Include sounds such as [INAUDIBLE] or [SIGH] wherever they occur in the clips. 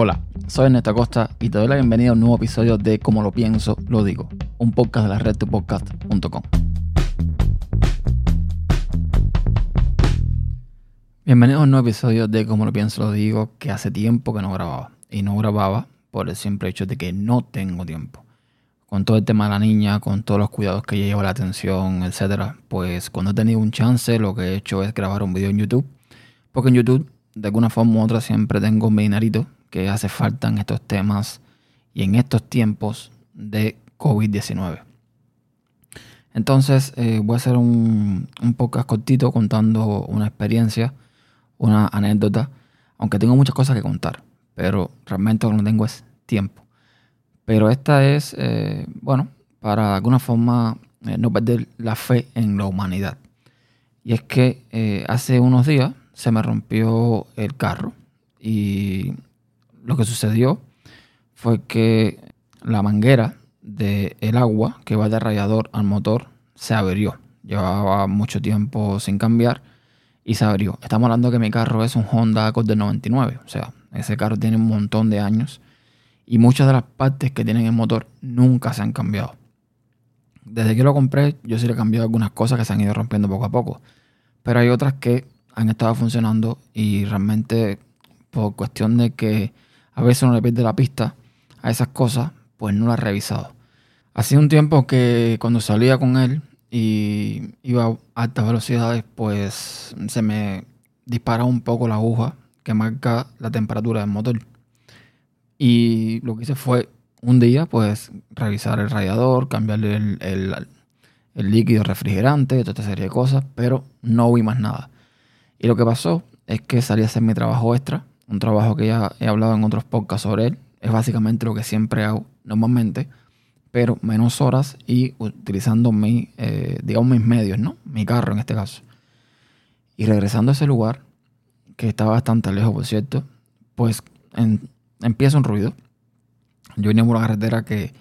Hola, soy Ernesto Acosta y te doy la bienvenida a un nuevo episodio de Como lo pienso, lo digo, un podcast de la red tupodcast.com. Bienvenidos a un nuevo episodio de Como lo pienso, lo digo, que hace tiempo que no grababa. Y no grababa por el simple hecho de que no tengo tiempo. Con todo el tema de la niña, con todos los cuidados que llevo, la atención, etcétera, pues cuando he tenido un chance, lo que he hecho es grabar un video en YouTube. Porque en YouTube, de alguna forma u otra, siempre tengo mi dinerito que hace falta en estos temas y en estos tiempos de COVID-19. Entonces eh, voy a hacer un, un podcast cortito contando una experiencia, una anécdota, aunque tengo muchas cosas que contar, pero realmente lo que no tengo es tiempo. Pero esta es, eh, bueno, para de alguna forma eh, no perder la fe en la humanidad. Y es que hace unos días se me rompió el carro y lo que sucedió fue que la manguera del el agua que va de radiador al motor se abrió. Llevaba mucho tiempo sin cambiar y se abrió. Estamos hablando que mi carro es un Honda Accord del 99. O sea, ese carro tiene un montón de años y muchas de las partes que tienen el motor nunca se han cambiado. Desde que lo compré, yo sí le he cambiado algunas cosas que se han ido rompiendo poco a poco. Pero hay otras que han estado funcionando y realmente por cuestión de que a veces uno le pierde la pista a esas cosas, pues no la he revisado. Hacía un tiempo que cuando salía con él y iba a altas velocidades, pues se me disparaba un poco la aguja que marca la temperatura del motor. Y lo que hice fue un día, pues, revisar el radiador, cambiarle el, el líquido refrigerante, toda esta serie de cosas, pero no vi más nada. Y lo que pasó es que salí a hacer mi trabajo extra un trabajo que ya he hablado en otros podcasts sobre él. Es básicamente lo que siempre hago normalmente, pero menos horas y utilizando mi, eh, digamos, mis medios, ¿no? Mi carro en este caso. Y regresando a ese lugar, que estaba bastante lejos, por cierto, pues empieza un ruido. Yo venía por una carretera que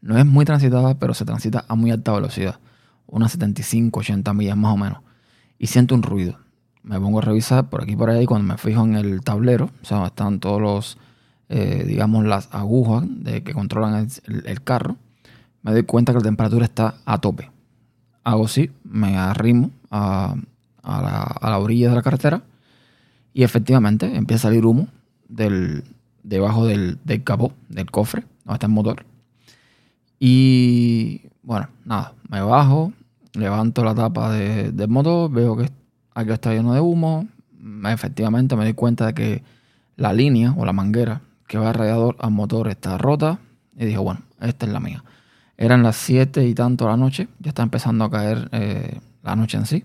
no es muy transitada, pero se transita a muy alta velocidad, unas 75, 80 millas más o menos, y siento un ruido me pongo a revisar por aquí y por ahí cuando me fijo en el tablero, o sea, están todos los, eh, digamos, las agujas de, que controlan el, carro, me doy cuenta que la temperatura está a tope. Hago así, me arrimo a, la, orilla de la carretera y efectivamente empieza a salir humo del, debajo del, del capó, del cofre, donde está el motor. Y bueno, nada, me bajo, levanto la tapa del motor, veo que aquí está lleno de humo. Efectivamente me di cuenta de que la línea o la manguera que va al radiador al motor está rota. Y dije, bueno, esta es la mía. Eran las 7 y tanto de la noche. Ya está empezando a caer eh, la noche en sí.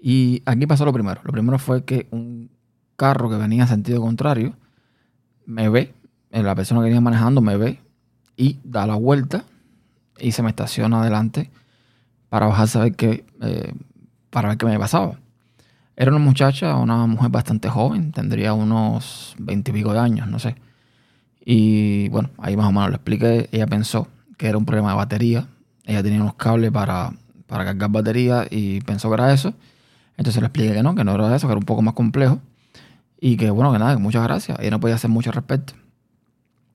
Y aquí pasó lo primero. Lo primero fue que un carro que venía en sentido contrario me ve, eh, la persona que venía manejando me ve y da la vuelta y se me estaciona adelante para bajar a saber que eh, para ver qué me pasaba. Era una muchacha, una mujer bastante joven, tendría unos veintipico de años, no sé. Y bueno, ahí más o menos lo expliqué. Ella pensó que era un problema de batería. Ella tenía unos cables para, para cargar batería y pensó que era eso. Entonces le expliqué que no, que no era eso, que era un poco más complejo. Y que bueno, que nada, que muchas gracias. Ella no podía hacer mucho al respecto.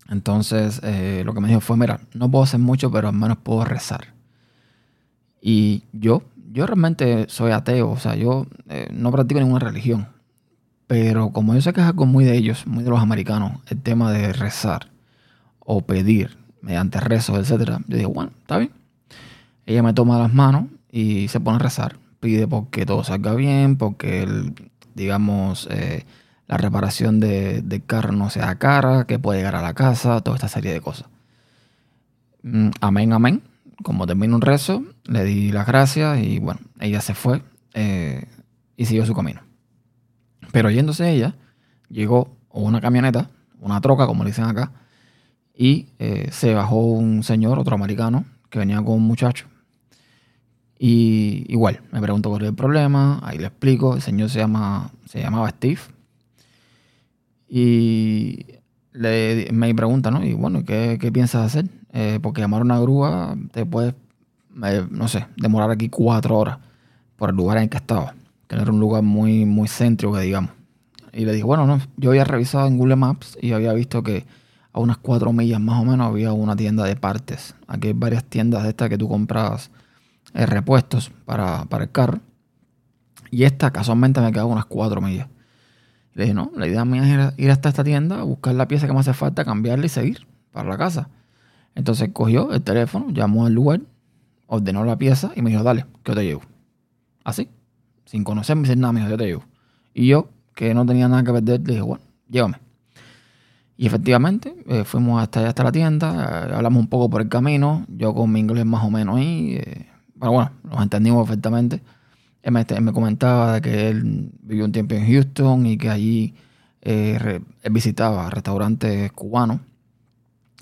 Entonces eh, lo que me dijo fue, mira, no puedo hacer mucho, pero al menos puedo rezar. Y yo yo realmente soy ateo, o sea, yo eh, no practico ninguna religión. Pero como yo sé que es algo muy de ellos, muy de los americanos, el tema de rezar o pedir mediante rezos, etc. Yo digo, bueno, está bien. Ella me toma las manos y se pone a rezar. Pide porque todo salga bien, porque, digamos, eh, la reparación de, del carro no sea cara, que pueda llegar a la casa, toda esta serie de cosas. Mm, amén, amén como terminó un rezo, le di las gracias y bueno, ella se fue eh, y siguió su camino. Pero yéndose ella, llegó una camioneta, una troca, como le dicen acá, y eh, se bajó un señor, otro americano, que venía con un muchacho. Y igual, me preguntó cuál era el problema, ahí le explico, el señor se, llama, se llamaba Steve. Y le, me pregunta, ¿no? Y bueno, ¿qué, qué piensas hacer? Eh, porque llamar una grúa te puede, eh, no sé, demorar aquí cuatro horas por el lugar en que estaba. Que no era un lugar muy, muy céntrico, digamos. Y le dije, bueno, no, yo había revisado en Google Maps y había visto que a unas cuatro millas más o menos había una tienda de partes. Aquí hay varias tiendas de estas que tú compras eh, repuestos para, para, el carro. Y esta casualmente me quedaba unas cuatro millas. Le dije, no, la idea mía es ir hasta esta tienda, buscar la pieza que me hace falta, cambiarla y seguir para la casa. Entonces cogió el teléfono, llamó al lugar, ordenó la pieza y me dijo, dale, que yo te llevo. Así, sin conocerme, sin nada, me dijo, yo te llevo. Y yo, que no tenía nada que perder, le dije, bueno, llévame. Y efectivamente, eh, fuimos hasta hasta la tienda, eh, hablamos un poco por el camino, yo con mi inglés más o menos ahí, eh, pero bueno, nos entendimos perfectamente. Él me, comentaba de que él vivió un tiempo en Houston y que allí él visitaba restaurantes cubanos,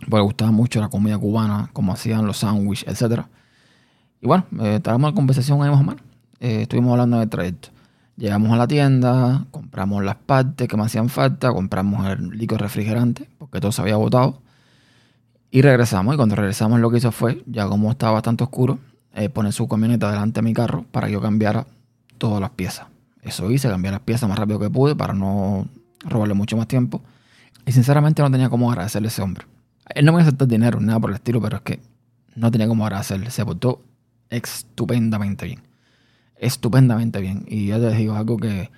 porque le gustaba mucho la comida cubana, como hacían los sándwiches, etc. Y bueno, estábamos en conversación ahí más o menos. estuvimos hablando del trayecto. Llegamos a la tienda, compramos las partes que me hacían falta, compramos el líquido refrigerante, porque todo se había botado. Y regresamos. Y cuando regresamos, lo que hizo fue, ya como estaba bastante oscuro, eh, poner su camioneta delante de mi carro para que yo cambiara todas las piezas. Eso hice, cambié las piezas más rápido que pude para no robarle mucho más tiempo. Y sinceramente no tenía cómo agradecerle a ese hombre. Él no me aceptó dinero ni nada por el estilo, pero es que no tenía cómo agradecerle. Se portó estupendamente bien estupendamente bien. Y ya te digo, algo que,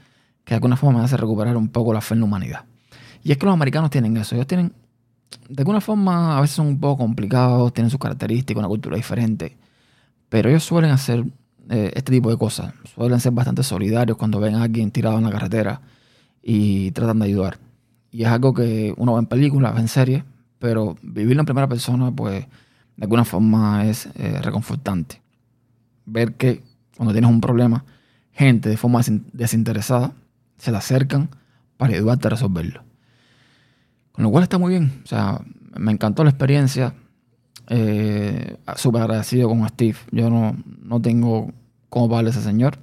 que de alguna forma me hace recuperar un poco la fe en la humanidad. Y es que los americanos tienen eso. Ellos tienen, de alguna forma, a veces son un poco complicados, tienen sus características, una cultura diferente. Pero ellos suelen hacer eh, este tipo de cosas. Suelen ser bastante solidarios cuando ven a alguien tirado en la carretera y tratan de ayudar. Y es algo que uno ve en películas, ve en series, pero vivirlo en primera persona, pues, de alguna forma es eh, reconfortante. Ver que cuando tienes un problema, gente de forma desinteresada se te acercan para ayudarte a resolverlo. Con lo cual está muy bien. O sea, me encantó la experiencia. Eh, Súper agradecido con Steve. Yo no, no tengo cómo pagarle a ese señor.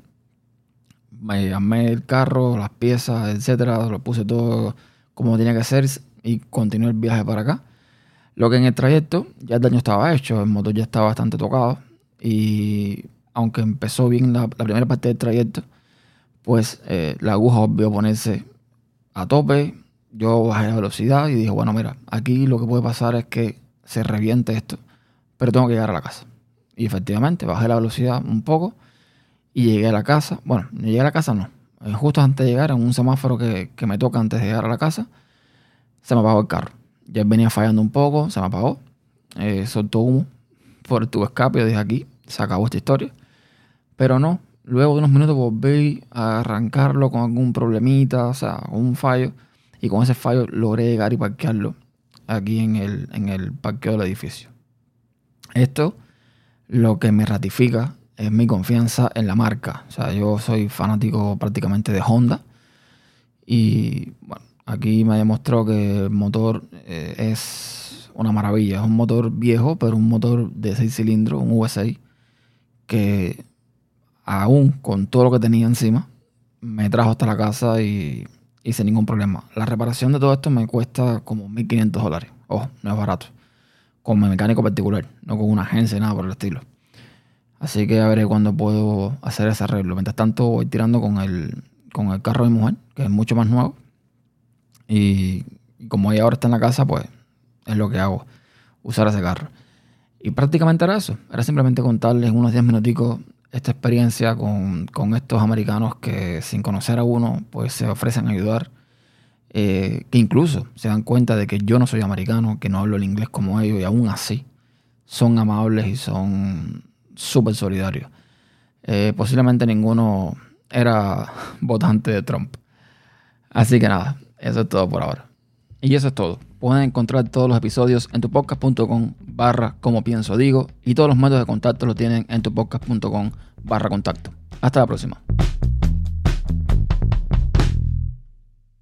Me llamé el carro, las piezas, etcétera. Lo puse todo como tenía que ser y continué el viaje para acá. Lo que en el trayecto ya el daño estaba hecho, el motor ya estaba bastante tocado y aunque empezó bien la, primera parte del trayecto, pues eh, la aguja a ponerse a tope. Yo bajé la velocidad y dije, bueno, mira, aquí lo que puede pasar es que se reviente esto, pero tengo que llegar a la casa. Y efectivamente, bajé la velocidad un poco y llegué a la casa. Bueno, no llegué a la casa, no. Eh, justo antes de llegar, en un semáforo que, me toca antes de llegar a la casa, se me apagó el carro. Ya venía fallando un poco, se me apagó. Eh, soltó humo por tu escape. Yo dije, aquí se acabó esta historia. Pero no, luego de unos minutos volví a arrancarlo con algún problemita, o sea, un fallo. Y con ese fallo logré llegar y parquearlo aquí en el, en el parqueo del edificio. Esto lo que me ratifica es mi confianza en la marca. O sea, yo soy fanático prácticamente de Honda. Y bueno, aquí me demostró que el motor eh, es una maravilla. Es un motor viejo, pero un motor de 6 cilindros, un V6, que aún con todo lo que tenía encima, me trajo hasta la casa y, sin ningún problema. La reparación de todo esto me cuesta como 1.500 dólares. Ojo, no es barato. Con mi mecánico particular, no con una agencia, nada por el estilo. Así que a ver cuándo puedo hacer ese arreglo. Mientras tanto, voy tirando con el, con el carro de mi mujer, que es mucho más nuevo. Y, como ella ahora está en la casa, pues es lo que hago, usar ese carro. Y prácticamente era eso. Era simplemente contarles unos 10 minuticos esta experiencia con, estos americanos que sin conocer a uno, pues se ofrecen a ayudar, eh, que incluso se dan cuenta de que yo no soy americano, que no hablo el inglés como ellos, y aún así son amables y son súper solidarios. Eh, posiblemente ninguno era [LAUGHS] votante de Trump. Así que nada, eso es todo por ahora. Y eso es todo. Pueden encontrar todos los episodios en tupodcast.com barra como pienso digo y todos los métodos de contacto los tienen en tupodcast.com barra contacto. Hasta la próxima.